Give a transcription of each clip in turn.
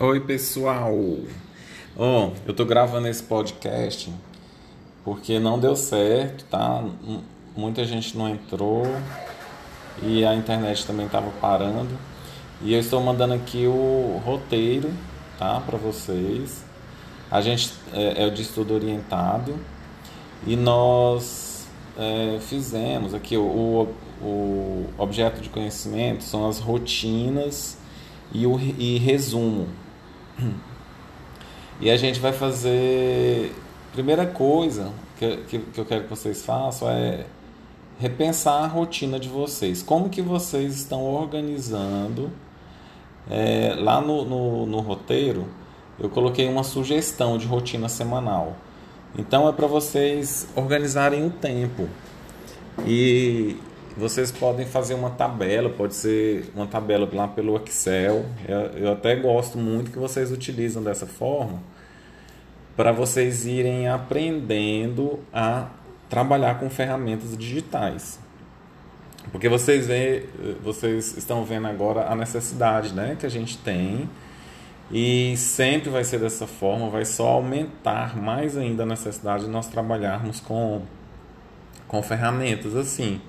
Oi, pessoal. Ó, eu tô gravando esse podcast porque não deu certo, tá? Muita gente não entrou e a internet também tava parando. E eu estou mandando aqui o roteiro, tá, para vocês. A gente é, é de estudo orientado e nós é, fizemos aqui o, o, o objeto de conhecimento são as rotinas e o e resumo. E a gente vai fazer. Primeira coisa que, que, que eu quero que vocês façam é repensar a rotina de vocês. Como que vocês estão organizando? É, lá no, no, no roteiro, eu coloquei uma sugestão de rotina semanal. Então é para vocês organizarem o tempo. E vocês podem fazer uma tabela, pode ser uma tabela lá pelo Excel. Eu, eu até gosto muito que vocês utilizam dessa forma para vocês irem aprendendo a trabalhar com ferramentas digitais. Porque vocês vê, vocês estão vendo agora a necessidade, né, que a gente tem e sempre vai ser dessa forma, vai só aumentar mais ainda a necessidade de nós trabalharmos com com ferramentas assim.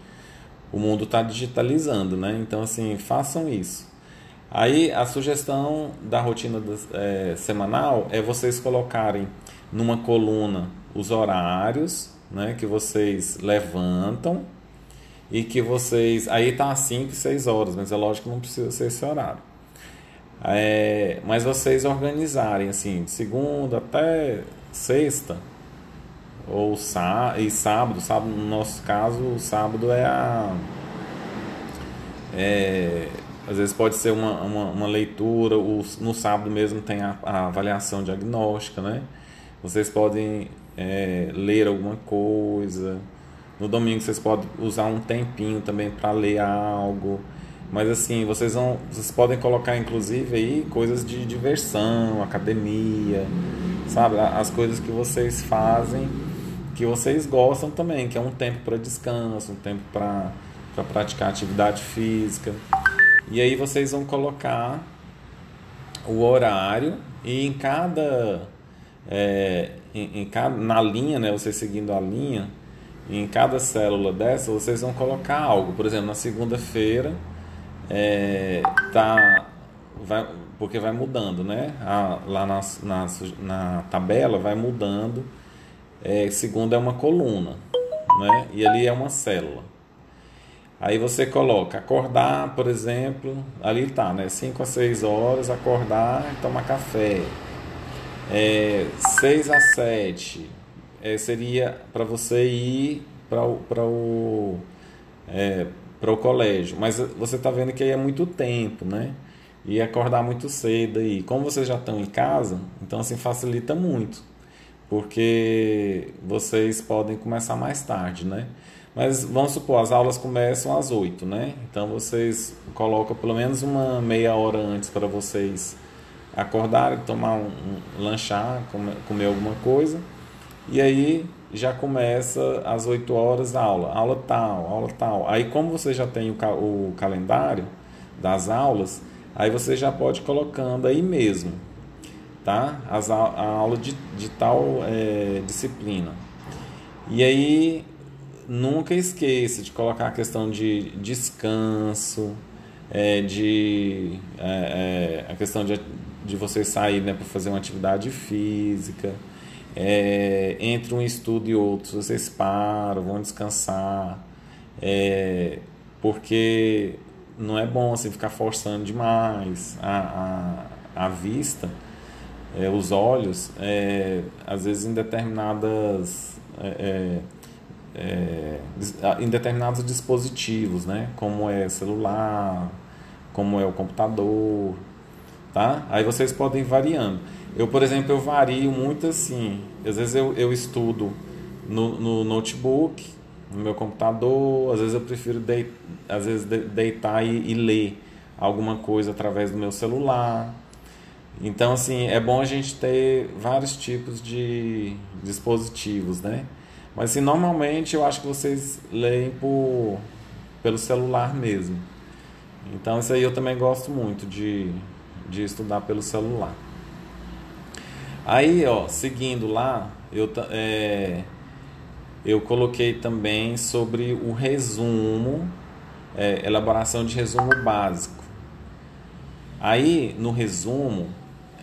O mundo está digitalizando, né? Então, assim, façam isso. Aí, a sugestão da rotina é, semanal é vocês colocarem numa coluna os horários, né? Que vocês levantam e que vocês... Aí tá às 5 e 6 horas, mas é lógico que não precisa ser esse horário. É, mas vocês organizarem, assim, de segunda até sexta, ou sá e sábado, sábado, no nosso caso, o sábado é a. É, às vezes pode ser uma, uma, uma leitura, o, no sábado mesmo tem a, a avaliação diagnóstica, né? Vocês podem é, ler alguma coisa. No domingo vocês podem usar um tempinho também para ler algo. Mas assim, vocês vão, vocês podem colocar inclusive aí coisas de diversão, academia, sabe? As coisas que vocês fazem, que vocês gostam também, que é um tempo para descanso, um tempo para para praticar atividade física. E aí vocês vão colocar o horário e em cada, é, em, em cada na linha, né, vocês seguindo a linha, em cada célula dessa vocês vão colocar algo. Por exemplo, na segunda-feira é, tá vai, porque vai mudando, né? A- lá na, na, na tabela vai mudando. É, segunda é uma coluna, né? E ali é uma célula. Aí você coloca acordar, por exemplo, ali tá, né? 5 a 6 horas, acordar e tomar café. É, 6 a 7 é, seria para você ir para o, o, é, o colégio. Mas você está vendo que aí é muito tempo, né? E acordar muito cedo aí. Como vocês já estão em casa, então assim facilita muito. Porque vocês podem começar mais tarde, né? Mas vamos supor, as aulas começam às 8, né? Então vocês colocam pelo menos uma meia hora antes para vocês acordarem, tomar um, um lanchar, comer, comer alguma coisa. E aí já começa às 8 horas a aula, aula tal, aula tal. Aí como você já tem o, o calendário das aulas, aí você já pode ir colocando aí mesmo, tá? As, au- a aula de, de tal é, disciplina. E aí nunca esqueça de colocar a questão de descanso, é, de é, é, a questão de, de você sair né, para fazer uma atividade física. É, entre um estudo e outro, vocês param, vão descansar, é, porque não é bom assim ficar forçando demais a, a, a vista, é, os olhos, é, às vezes em determinadas é, é, é, em determinados dispositivos, né? Como é celular, como é o computador, tá? Aí vocês podem ir variando. Eu, por exemplo, eu vario muito assim. Às vezes eu, eu estudo no, no notebook, no meu computador. Às vezes eu prefiro dei, às vezes de- deitar e, e ler alguma coisa através do meu celular. Então, assim, é bom a gente ter vários tipos de dispositivos, né? Mas, assim, normalmente eu acho que vocês leem por, pelo celular mesmo. Então, isso aí eu também gosto muito de, de estudar pelo celular. Aí, ó, seguindo lá, eu, é, eu coloquei também sobre o resumo, é, elaboração de resumo básico. Aí, no resumo,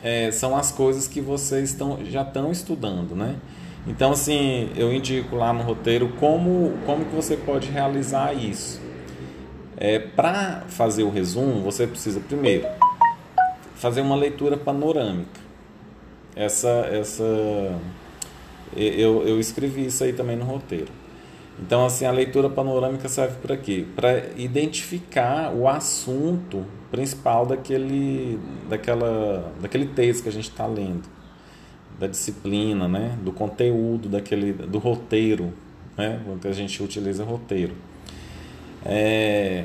é, são as coisas que vocês tão, já estão estudando, né? Então, assim, eu indico lá no roteiro como, como que você pode realizar isso. É, Para fazer o resumo, você precisa primeiro fazer uma leitura panorâmica. Essa, essa, eu, eu escrevi isso aí também no roteiro. Então, assim, a leitura panorâmica serve para quê? Para identificar o assunto principal daquele, daquela, daquele texto que a gente está lendo, da disciplina, né? do conteúdo, daquele, do roteiro, né? quando a gente utiliza roteiro. É,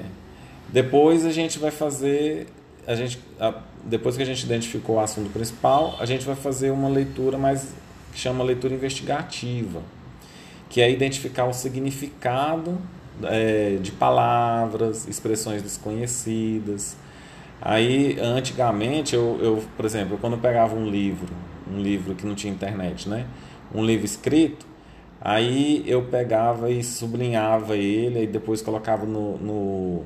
depois a gente vai fazer, a gente, a, depois que a gente identificou o assunto principal, a gente vai fazer uma leitura mais que chama leitura investigativa, que é identificar o significado é, de palavras, expressões desconhecidas. Aí, antigamente, eu, eu, por exemplo, quando eu pegava um livro, um livro que não tinha internet, né? Um livro escrito, Aí eu pegava e sublinhava ele e depois colocava no, no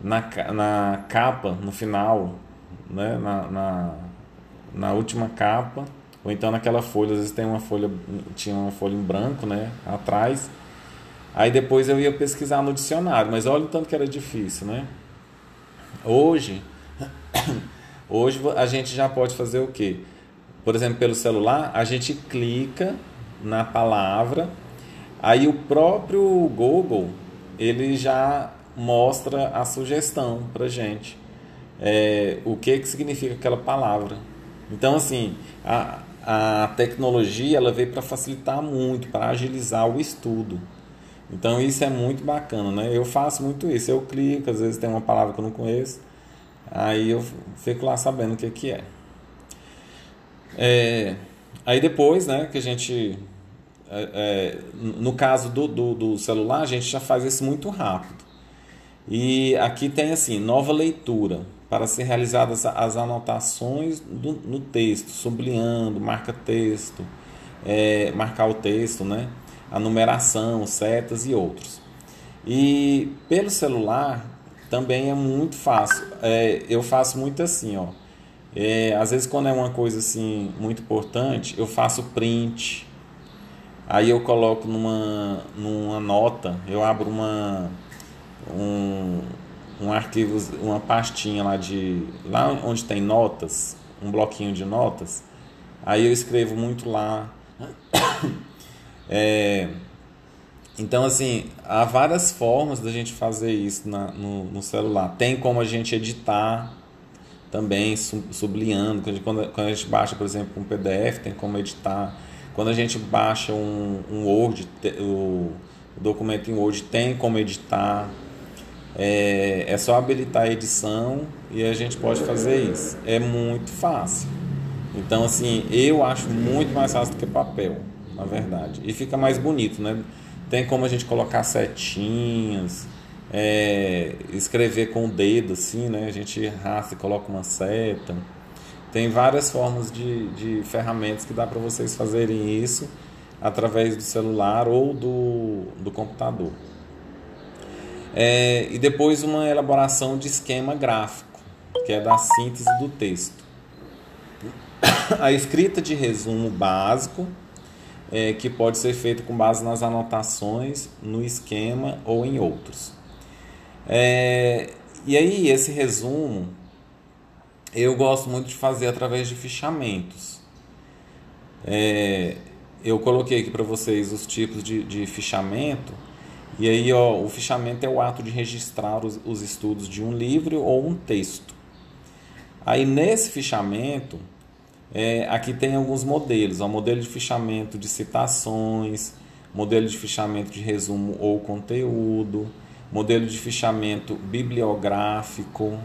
na, na capa, no final, né? na, na, na última capa, ou então naquela folha, às vezes tem uma folha, tinha uma folha em branco, né? Atrás. Aí depois eu ia pesquisar no dicionário, mas olha o tanto que era difícil, né? Hoje, hoje a gente já pode fazer o quê? Por exemplo, pelo celular, a gente clica na palavra. Aí o próprio Google ele já mostra a sugestão para gente, é, o que que significa aquela palavra. Então assim a, a tecnologia ela veio para facilitar muito, para agilizar o estudo. Então isso é muito bacana, né? Eu faço muito isso. Eu clico, às vezes tem uma palavra que eu não conheço, aí eu fico lá sabendo o que que é. é aí depois, né, que a gente é, é, no caso do, do, do, celular, a gente já faz isso muito rápido. E aqui tem assim, nova leitura, para ser realizadas as anotações do, no texto, sublinhando, marca texto, é, marcar o texto, né? a numeração, setas e outros. E pelo celular também é muito fácil. É, eu faço muito assim, ó. É, às vezes quando é uma coisa assim muito importante, eu faço print, Aí eu coloco numa, numa nota, eu abro uma um, um arquivo, uma pastinha lá de lá onde tem notas, um bloquinho de notas. Aí eu escrevo muito lá. É, então assim, há várias formas da gente fazer isso na, no, no celular. Tem como a gente editar também sublinhando, quando, quando a gente baixa, por exemplo, um PDF, tem como editar quando a gente baixa um, um Word, o, documento em Word tem como editar. É, é só habilitar a edição e a gente pode fazer isso. É muito fácil. Então, assim, eu acho muito mais fácil do que papel, na verdade. E fica mais bonito, né? Tem como a gente colocar setinhas, é, escrever com o dedo, assim, né? A gente rasga e coloca uma seta. Tem várias formas de, de ferramentas que dá para vocês fazerem isso através do celular ou do, do computador. É, e depois uma elaboração de esquema gráfico, que é da síntese do texto. A escrita de resumo básico, é, que pode ser feito com base nas anotações, no esquema ou em outros. É, e aí, esse resumo eu gosto muito de fazer através de fichamentos. É, eu coloquei aqui para vocês os tipos de, de, fichamento. E aí, ó, o fichamento é o ato de registrar os, os estudos de um livro ou um texto. Aí, nesse fichamento, é, aqui tem alguns modelos: ó, modelo de fichamento de citações, modelo de fichamento de resumo ou conteúdo, modelo de fichamento bibliográfico,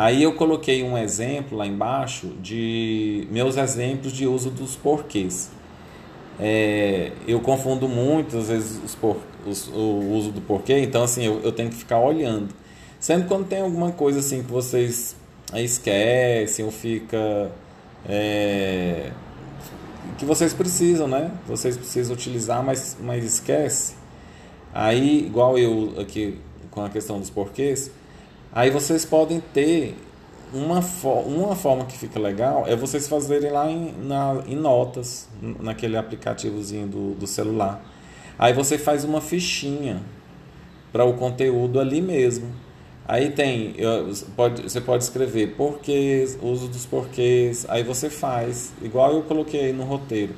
Aí eu coloquei um exemplo lá embaixo de meus exemplos de uso dos porquês. É, eu confundo muito, às vezes, os por, os, o uso do porquê, então assim, eu, eu tenho que ficar olhando. Sempre quando tem alguma coisa assim que vocês esquecem ou fica é, que vocês precisam, né? Vocês precisam utilizar, mas, mas esquece. Aí, igual eu aqui com a questão dos porquês, aí vocês podem ter uma, uma forma que fica legal é vocês fazerem lá em, na, em notas, naquele aplicativozinho do, do celular. Aí você faz uma fichinha para o conteúdo ali mesmo. Aí tem, pode, você pode escrever porquês, uso dos porquês, aí você faz, igual eu coloquei no roteiro.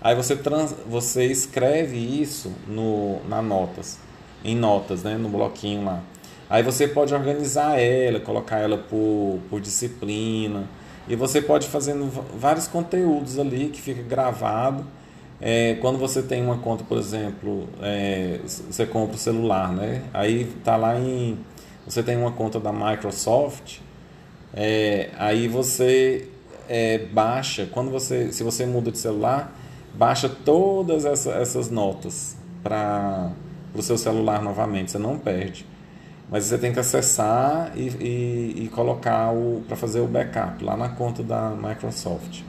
Aí você, trans, você escreve isso no, na notas, em notas, né, no bloquinho lá. Aí você pode organizar ela, colocar ela por, por disciplina, e você pode fazendo vários conteúdos ali que fica gravado. É, quando você tem uma conta, por exemplo, é, você compra o celular, né? Aí tá lá em você tem uma conta da Microsoft, é, aí você é, baixa, quando você, se você muda de celular, baixa todas essa, essas notas para o seu celular novamente, você não perde. Mas você tem que acessar e, e, e colocar para fazer o backup lá na conta da Microsoft.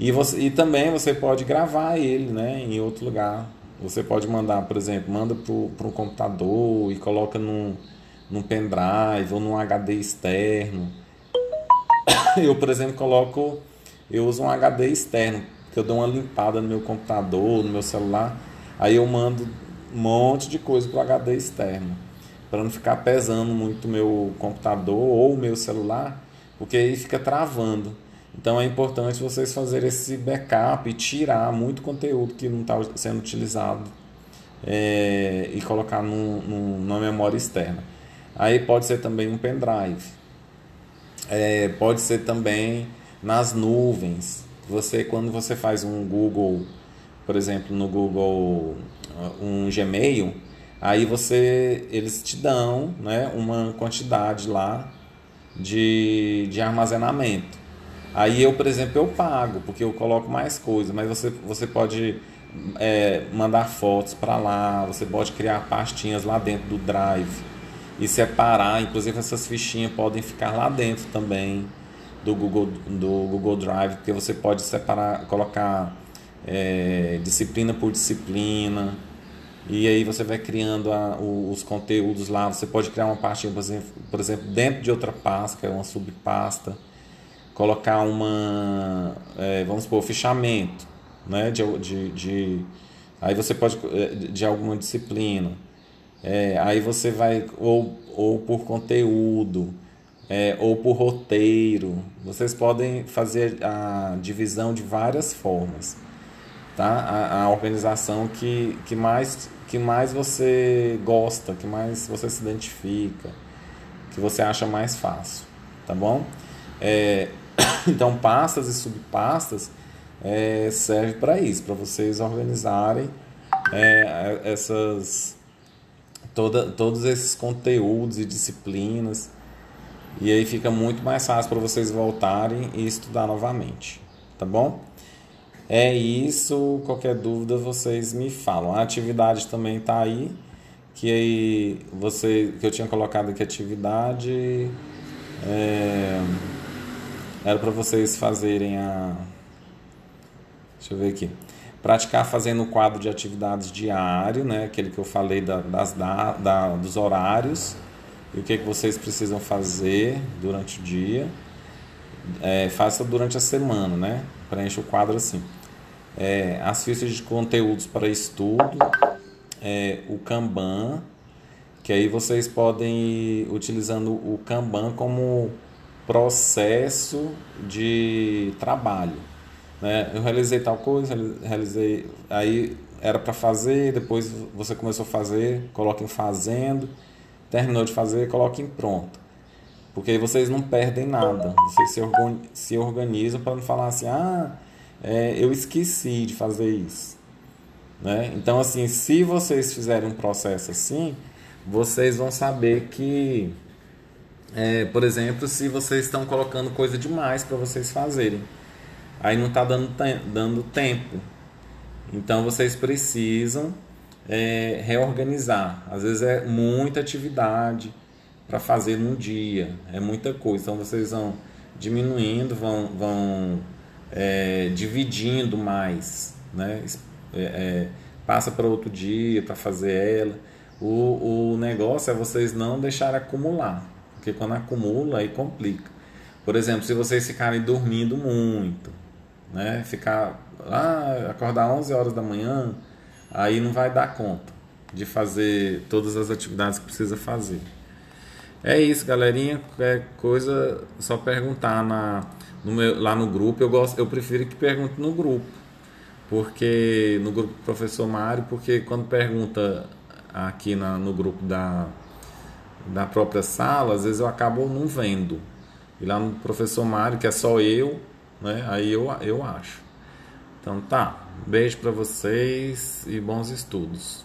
E, você, e também você pode gravar ele né, em outro lugar. Você pode mandar, por exemplo, manda para um computador e coloca num num pendrive ou num HD externo. Eu, por exemplo, coloco, eu uso um HD externo, que eu dou uma limpada no meu computador, no meu celular, aí eu mando um monte de coisa para o HD externo, para não ficar pesando muito o meu computador ou o meu celular, porque aí fica travando. Então é importante vocês fazerem esse backup e tirar muito conteúdo que não está sendo utilizado é, e colocar num, num, numa memória externa. Aí pode ser também um pendrive. É, pode ser também nas nuvens. Você quando você faz um Google, por exemplo, no Google um Gmail, aí você eles te dão, né, uma quantidade lá de, de armazenamento. Aí eu, por exemplo, eu pago porque eu coloco mais coisa, mas você, você pode é, mandar fotos para lá, você pode criar pastinhas lá dentro do Drive e separar. Inclusive essas fichinhas podem ficar lá dentro também do Google, do Google Drive, porque você pode separar, colocar é, disciplina por disciplina. E aí você vai criando a, os conteúdos lá. Você pode criar uma pastinha, por exemplo, dentro de outra pasta, é uma subpasta. Colocar uma, é, vamos supor, fichamento, né? De, de, de, aí você pode, é, de alguma disciplina. É, aí você vai ou, ou por conteúdo é, ou por roteiro. Vocês podem fazer a divisão de várias formas, tá? A, a, organização que, que, mais, que mais você gosta, que mais você se identifica, que você acha mais fácil, tá bom? É, então pastas e subpastas é, serve para isso, para vocês organizarem é, essas toda, todos esses conteúdos e disciplinas. E aí fica muito mais fácil para vocês voltarem e estudar novamente, tá bom? É isso, qualquer dúvida vocês me falam. A atividade também está aí, que aí você que eu tinha colocado aqui atividade é, era para vocês fazerem a Deixa eu ver aqui praticar fazendo o quadro de atividades diário, né? aquele que eu falei da, das, da, da, dos horários e o que, que vocês precisam fazer durante o dia. É, faça durante a semana, né? Preencha o quadro assim. É, as fichas de conteúdos para estudo, é, o Kanban, que aí vocês podem ir utilizando o Kanban como processo de trabalho. Né? Eu realizei tal coisa, realizei, aí era para fazer, depois você começou a fazer, coloca em fazendo, terminou de fazer, coloca em pronto. Porque aí vocês não perdem nada, vocês se, organizam para não falar assim, ah, é, eu esqueci de fazer isso. Né? Então, assim, se vocês fizerem um processo assim, vocês vão saber que, é, por exemplo, se vocês estão colocando coisa demais para vocês fazerem aí não está dando, dando tempo. Então vocês precisam é, reorganizar. Às vezes é muita atividade, para fazer num dia. É muita coisa. Então vocês vão diminuindo, vão, vão é, dividindo mais, né? É, é, passa para outro dia para fazer ela. O, o negócio é vocês não deixarem acumular, porque quando acumula aí complica. Por exemplo, se vocês ficarem dormindo muito, né? Ficar ah, acordar 11 horas da manhã, aí não vai dar conta de fazer todas as atividades que precisa fazer. É isso, galerinha. Qualquer coisa, só perguntar na, no meu, lá no grupo. Eu, gosto, eu prefiro que pergunte no grupo. Porque no grupo do professor Mário, porque quando pergunta aqui na, no grupo da, da própria sala, às vezes eu acabo não vendo. E lá no professor Mário, que é só eu, né? Aí eu, eu acho. Então tá. Beijo para vocês e bons estudos.